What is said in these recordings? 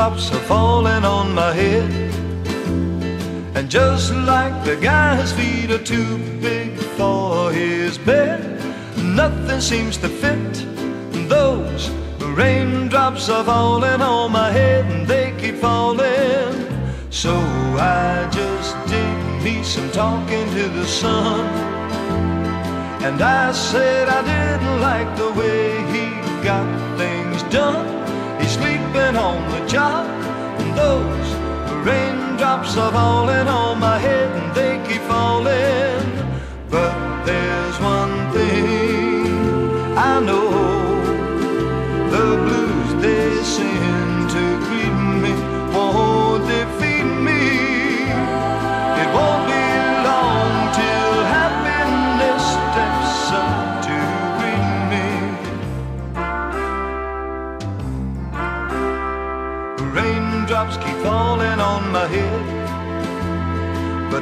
raindrops are falling on my head. And just like the guy's feet are too big for his bed, nothing seems to fit. Those raindrops are falling on my head and they keep falling. So I just did me some talking to the sun. And I said I didn't like the way he got things done. Sleeping on the job, and those raindrops are falling on my head, and they keep falling.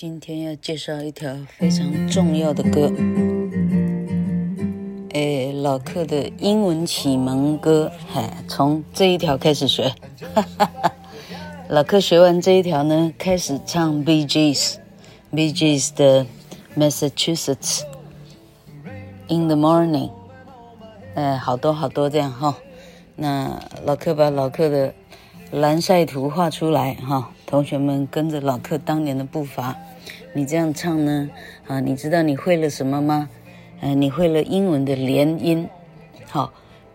今天要介绍一条非常重要的歌，诶，老克的英文启蒙歌，嗨，从这一条开始学，哈哈哈。老克学完这一条呢，开始唱 BGS，BGS 的 Massachusetts in the morning，哎，好多好多这样哈。那老克把老克的蓝晒图画出来哈，同学们跟着老克当年的步伐。你这样唱呢？啊，你知道你会了什么吗？呃，你会了英文的连音，好，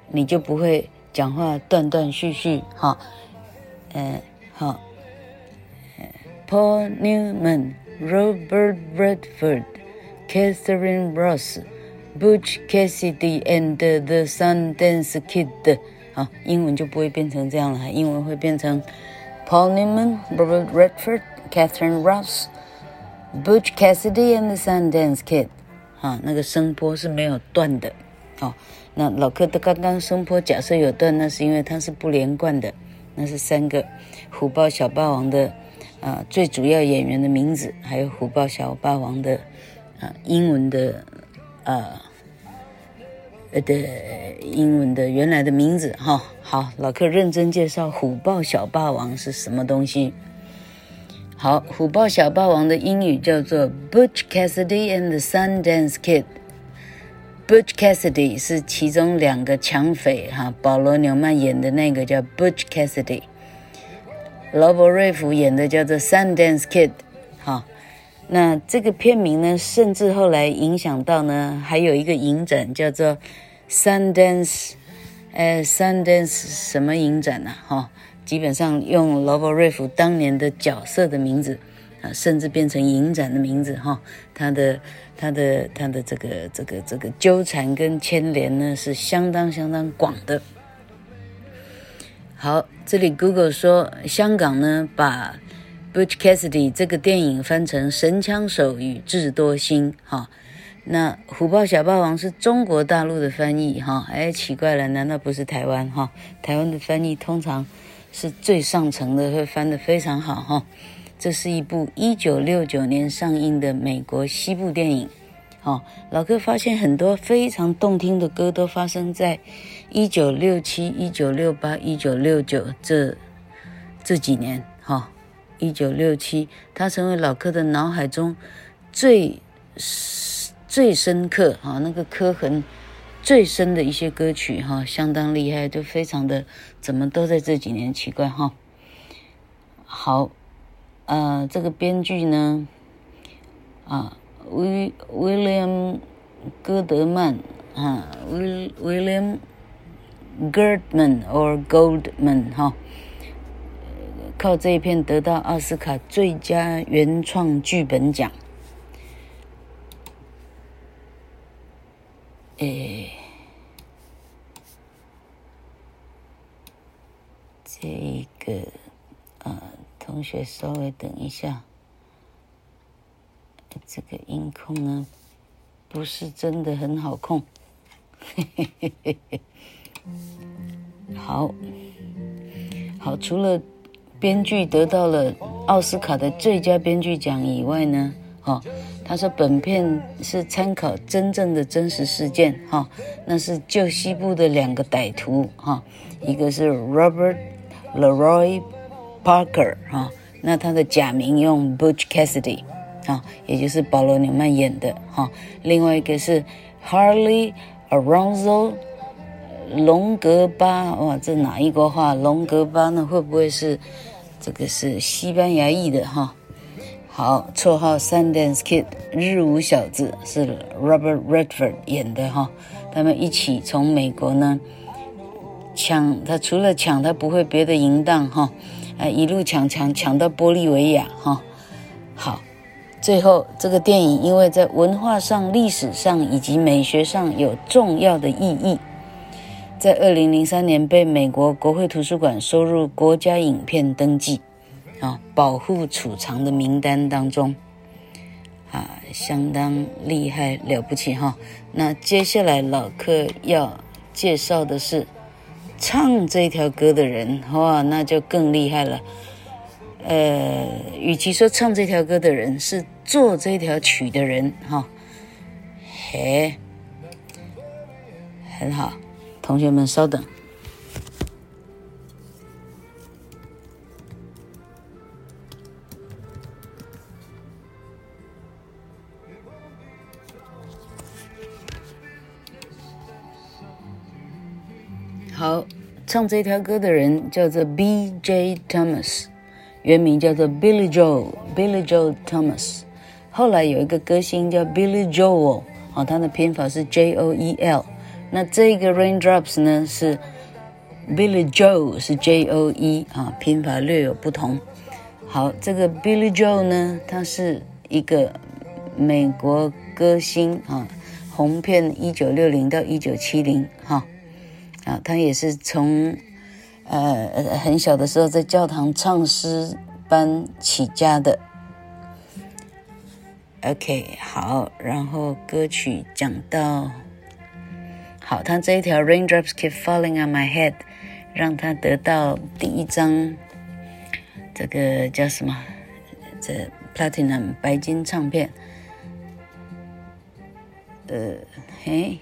你就不会讲话断断续续，哈，呃，好，Paul Newman、Robert Redford、Catherine Ross、Butch Cassidy and the Sundance Kid，啊，英文就不会变成这样了，英文会变成 Paul Newman、Robert Redford、Catherine Ross。Butch Cassidy and the Sundance Kid，啊，那个声波是没有断的，哦，那老克的刚刚声波假设有断，那是因为它是不连贯的，那是三个虎豹小霸王的啊最主要演员的名字，还有虎豹小霸王的啊英文的啊呃的英文的原来的名字哈、好，老克认真介绍虎豹小霸王是什么东西。好，虎豹小霸王的英语叫做 Butch Cassidy and the Sundance Kid。Butch Cassidy 是其中两个抢匪哈，保罗纽曼演的那个叫 Butch Cassidy，劳勃瑞福演的叫做 Sundance Kid。好，那这个片名呢，甚至后来影响到呢，还有一个影展叫做 Sundance，呃，Sundance 什么影展呢？哈。基本上用劳勃瑞福当年的角色的名字，啊，甚至变成影展的名字哈。他的他的他的这个这个这个纠缠跟牵连呢，是相当相当广的。好，这里 Google 说香港呢把 Butch Cassidy 这个电影翻成《神枪手与智多星》哈。那虎豹小霸王是中国大陆的翻译哈，哎，奇怪了，难道不是台湾哈？台湾的翻译通常是最上层的，会翻得非常好哈。这是一部一九六九年上映的美国西部电影，哈。老哥发现很多非常动听的歌都发生在一九六七、一九六八、一九六九这这几年哈。一九六七，他成为老柯的脑海中最。最深刻哈，那个刻痕最深的一些歌曲哈，相当厉害，都非常的怎么都在这几年奇怪哈。好，呃，这个编剧呢，啊，威威廉戈德曼啊，威威廉 Girdman or Goldman 哈，靠这一片得到奥斯卡最佳原创剧本奖。诶，这个呃，同学稍微等一下，这个音控呢，不是真的很好控，嘿嘿嘿嘿嘿。好，好，除了编剧得到了奥斯卡的最佳编剧奖以外呢，哈。他说：“本片是参考真正的真实事件，哈，那是旧西部的两个歹徒，哈，一个是 Robert Leroy Parker，哈，那他的假名用 Butch Cassidy，哈，也就是保罗纽曼演的，哈，另外一个是 Harley Aronzo 龙格巴，哇，这哪一国话？龙格巴呢？会不会是这个是西班牙裔的，哈？”好，绰号 Sundance Kid 日舞小子是 Robert Redford 演的哈，他们一起从美国呢抢，他除了抢，他不会别的淫荡哈，啊，一路抢抢抢到玻利维亚哈。好，最后这个电影因为在文化上、历史上以及美学上有重要的意义，在二零零三年被美国国会图书馆收入国家影片登记。啊，保护储藏的名单当中，啊，相当厉害了不起哈。那接下来老克要介绍的是唱这条歌的人，哇，那就更厉害了。呃，与其说唱这条歌的人，是做这条曲的人哈。嘿，很好，同学们稍等。好，唱这条歌的人叫做 B.J. Thomas，原名叫做 Billy Joel，Billy Joel Thomas。后来有一个歌星叫 Billy Joel，啊，他的拼法是 J-O-E-L。那这个 Raindrops 呢是 Billy Joe，是 J-O-E，啊，拼法略有不同。好，这个 Billy Joe 呢，他是一个美国歌星啊，红遍一九六零到一九七零，哈。啊，他也是从，呃，很小的时候在教堂唱诗班起家的。OK，好，然后歌曲讲到，好，他这一条 Raindrops Keep Falling on My Head，让他得到第一张，这个叫什么？这 Platinum 白金唱片。呃，嘿。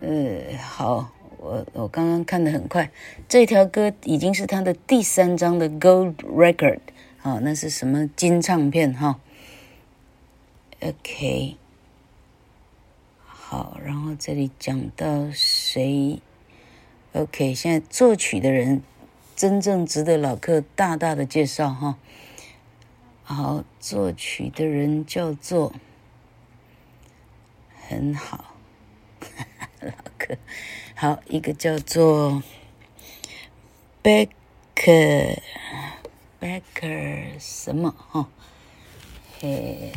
呃，好，我我刚刚看的很快，这条歌已经是他的第三张的 Gold Record，好，那是什么金唱片哈？OK，好，然后这里讲到谁？OK，现在作曲的人真正值得老客大大的介绍哈。好，作曲的人叫做，很好。老客，好，一个叫做 Becker，Becker Becker 什么哈？嘿，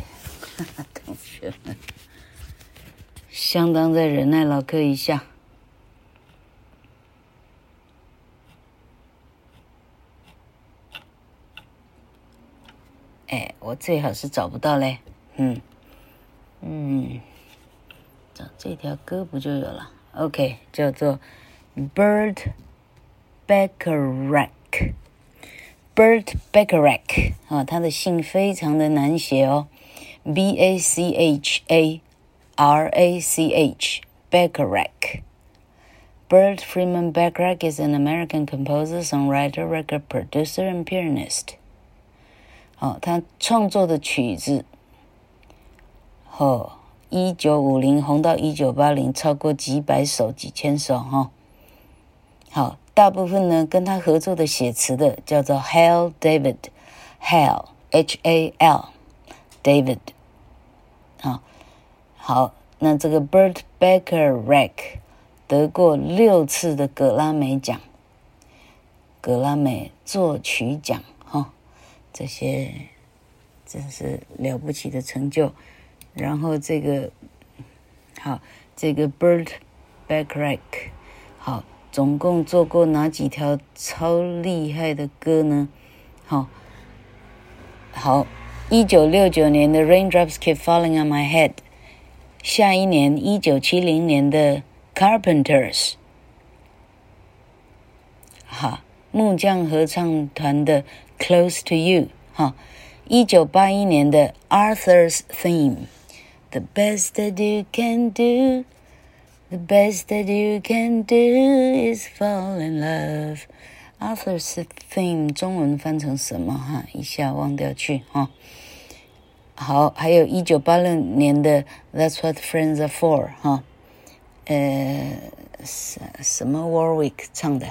哈哈，同学们，相当再忍耐老柯一下。哎，我最好是找不到嘞，嗯嗯，找这条歌不就有了？OK，叫做 Burt Bacharach。Burt Bacharach 啊，他的姓非常的难写哦，B A C H A R A C H Bacharach。Burt Freeman Bacharach is an American composer, songwriter, record producer, and pianist. 好，他创作的曲子，哦，一九五零红到一九八零，超过几百首、几千首，哈。好，大部分呢跟他合作的写词的叫做 Hal David，Hal H A L，David。好， 好，那这个 Burt Bacharach 得过六次的葛拉美奖，葛拉美作曲奖哈。这些真是了不起的成就。然后这个好，这个 Burt Bacharach 好，总共做过哪几条超厉害的歌呢？好，好，一九六九年的 Raindrops Keep Falling on My Head，下一年一九七零年的 Carpenters，好，木匠合唱团的。Close to you，哈，一九八一年的 Arthur's Theme，The best that you can do，The best that you can do is fall in love。Arthur's Theme 中文翻成什么？哈，一下忘掉去哈。 好，还有一九八六年的 That's what friends are for，哈，呃，什什么 Warwick 唱的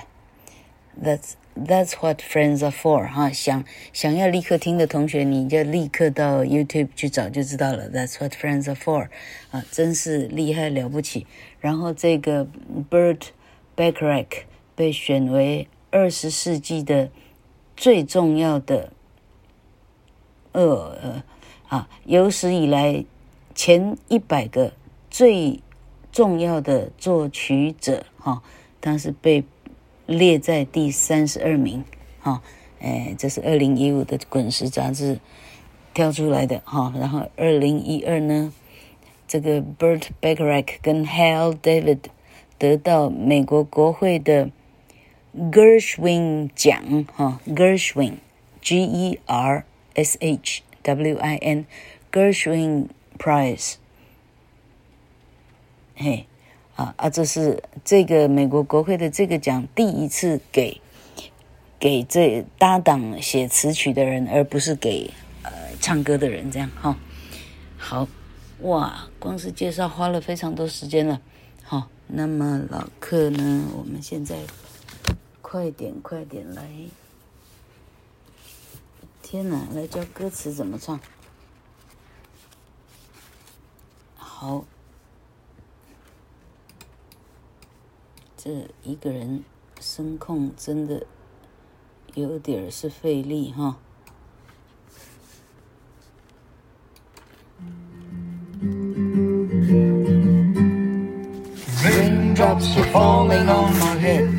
？That's That's what friends are for，哈，想想要立刻听的同学，你就立刻到 YouTube 去找就知道了。That's what friends are for，啊，真是厉害了不起。然后这个 Burt Bacharach 被选为二十世纪的最重要的，呃，啊，有史以来前一百个最重要的作曲者，哈，他是被。列在第三十二名，哈、哦，哎，这是二零一五的《滚石》杂志挑出来的，哈、哦，然后二零一二呢，这个 Bert b a c h r a c k 跟 Hal David 得到美国国会的 Gershwin 奖，哈、哦、，Gershwin，G E R S H W I N，Gershwin Prize，嘿。啊啊！这是这个美国国会的这个奖第一次给给这搭档写词曲的人，而不是给呃唱歌的人。这样哈、好哇！光是介绍花了非常多时间了。好、那么老客呢？我们现在快点快点来！天哪，来教歌词怎么唱？好。这一个人声控真的有点是费力哈。Raindrops are falling on my head,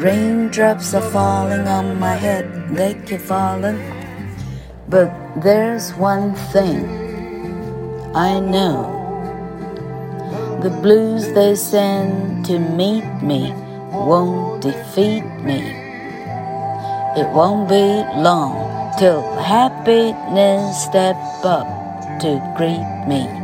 raindrops are falling on my head, they keep falling. But there's one thing I know. The blues they send to meet me won't defeat me. It won't be long till happiness step up to greet me.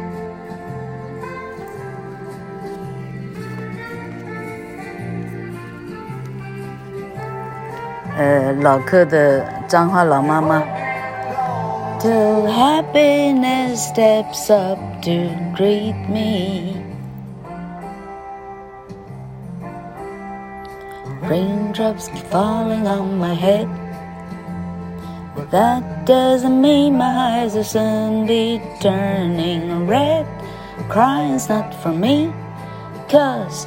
呃，老客的彰化老妈妈。Till happiness steps up to greet me. Raindrops keep falling on my head. But that doesn't mean my eyes will soon be turning red. Crying's not for me, cause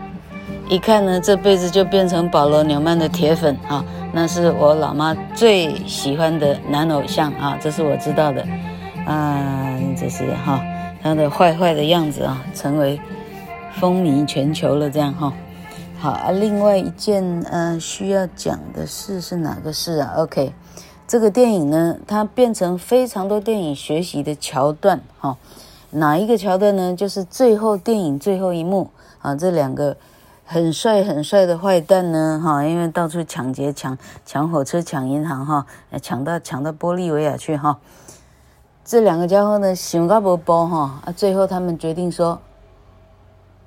一看呢，这辈子就变成保罗·纽曼的铁粉啊！那是我老妈最喜欢的男偶像啊，这是我知道的。啊，这是哈，他的坏坏的样子啊，成为风靡全球了。这样哈，好啊。另外一件嗯、需要讲的事是哪个事啊？OK，这个电影呢，它变成非常多电影学习的桥段哈。哪一个桥段呢？就是最后电影最后一幕啊，这两个。很帅很帅的坏蛋呢，哈，因为到处抢劫、抢抢火车、抢银行，哈，抢到抢到玻利维亚去，哈。这两个家伙呢，想个不包，哈，啊，最后他们决定说，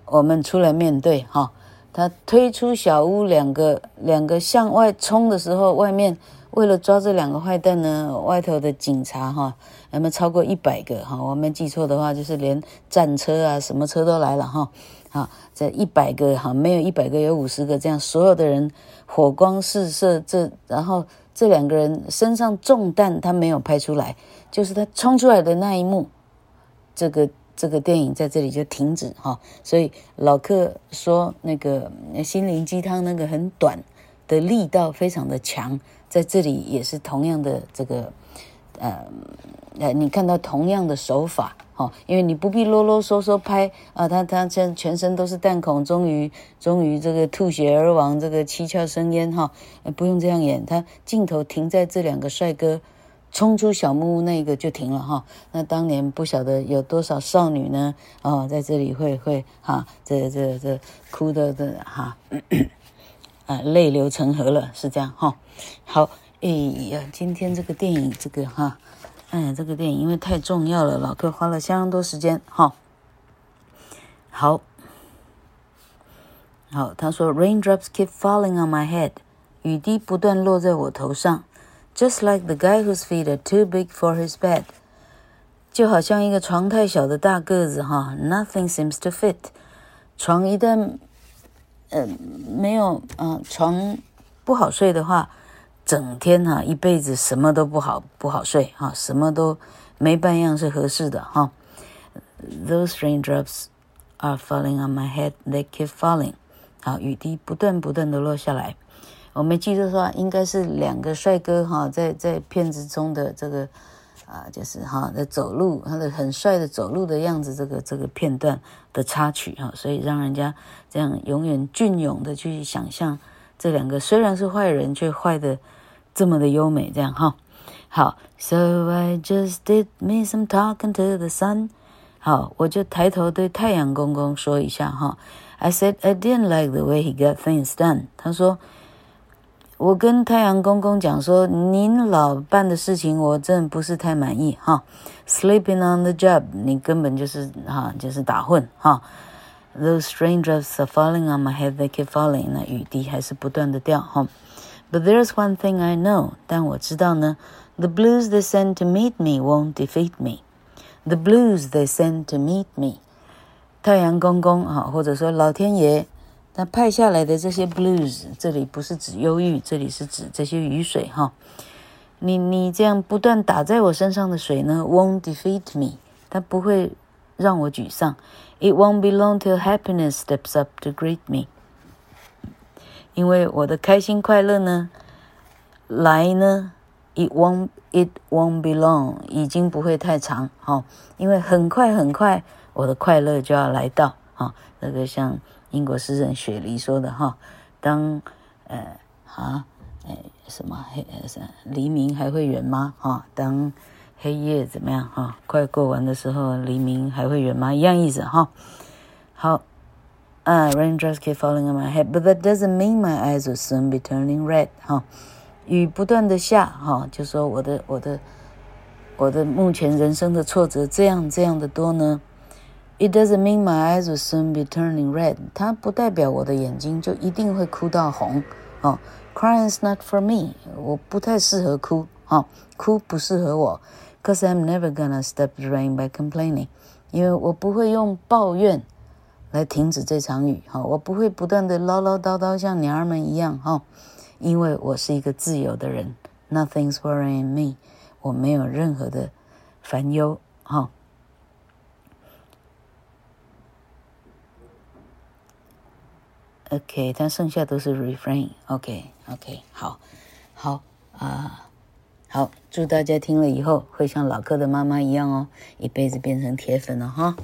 我们出来面对，哈。他推出小屋，两个两个向外冲的时候，外面为了抓这两个坏蛋呢，外头的警察，哈，有没有超过一百个？哈，我没记错的话，就是连战车啊，什么车都来了，哈。啊，这一百个哈，没有一百个有五十个，这样所有的人火光四射，这然后这两个人身上中弹，他没有拍出来，就是他冲出来的那一幕，这个这个电影在这里就停止哈。所以老客说那个心灵鸡汤那个很短的力道非常的强，在这里也是同样的这个呃，你看到同样的手法。好，因为你不必啰啰嗦嗦拍啊，他他全全身都是弹孔，终于终于这个吐血而亡，这个七窍生烟哈，不用这样演，他镜头停在这两个帅哥冲出小木屋那个就停了哈。那当年不晓得有多少少女呢？哦，在这里会会哈，这这这哭的这哈，啊泪流成河了，是这样哈。好，哎呀，今天这个电影这个哈。哎，这个电影因为太重要了，老客花了相当多时间。哈，好，好，他说，Raindrops keep falling on my head，雨滴不断落在我头上，just like the guy whose feet are too big for his bed，就好像一个床太小的大个子哈，nothing seems to fit，床一旦，呃，没有，嗯、呃，床不好睡的话。整天哈，一辈子什么都不好不好睡哈，什么都没半样是合适的哈。Those raindrops are falling on my head, they keep falling。好，雨滴不断不断的落下来。我没记错的话，应该是两个帅哥哈，在在片子中的这个啊，就是哈在走路，他的很帅的走路的样子，这个这个片段的插曲哈，所以让人家这样永远隽永的去想象。这两个虽然是坏人，却坏的这么的优美，这样哈。好，So I just did me some talking to the sun。好，我就抬头对太阳公公说一下哈。I said I didn't like the way he got things done。他说，我跟太阳公公讲说，您老办的事情我真不是太满意哈。Sleeping on the job，你根本就是哈，就是打混哈。Those raindrops are falling on my head, they keep falling. 那雨滴还是不断的掉哈。But there's one thing I know，但我知道呢，the blues they send to meet me won't defeat me. The blues they send to meet me，太阳公公哈，或者说老天爷，他派下来的这些 blues，这里不是指忧郁，这里是指这些雨水哈。你你这样不断打在我身上的水呢，won't defeat me。 它不会 让我沮丧。It won't be long till happiness steps up to greet me。因为我的开心快乐呢，来呢，it won't it won't be long，已经不会太长，哈、哦，因为很快很快，我的快乐就要来到，哈、哦，这个像英国诗人雪梨说的，哈、哦，当，呃，啊，呃，什么黑呃什么黎明还会远吗？哈、哦，当黑夜怎么样？哈、快过完的时候，黎明还会远吗？一样意思，哈、好。啊、raindrops keep falling on my head, but that doesn't mean my eyes will soon be turning red。哈，雨不断的下，哈，就说我的我的我的目前人生的挫折这样这样的多呢。It doesn't mean my eyes will soon be turning red。它不代表我的眼睛就一定会哭到红。哦，Crying's not for me。我不太适合哭，哈，哭不适合我。Cause I'm never gonna stop the rain by complaining。因为我不会用抱怨。来停止这场雨，哈！我不会不断的唠唠叨叨像娘儿们一样，哈！因为我是一个自由的人，Nothing's worrying me，我没有任何的烦忧，哈。OK，它剩下都是 refrain，OK，OK，好，好啊， 好，祝大家听了以后会像老柯的妈妈一样哦，一辈子变成铁粉了，哈。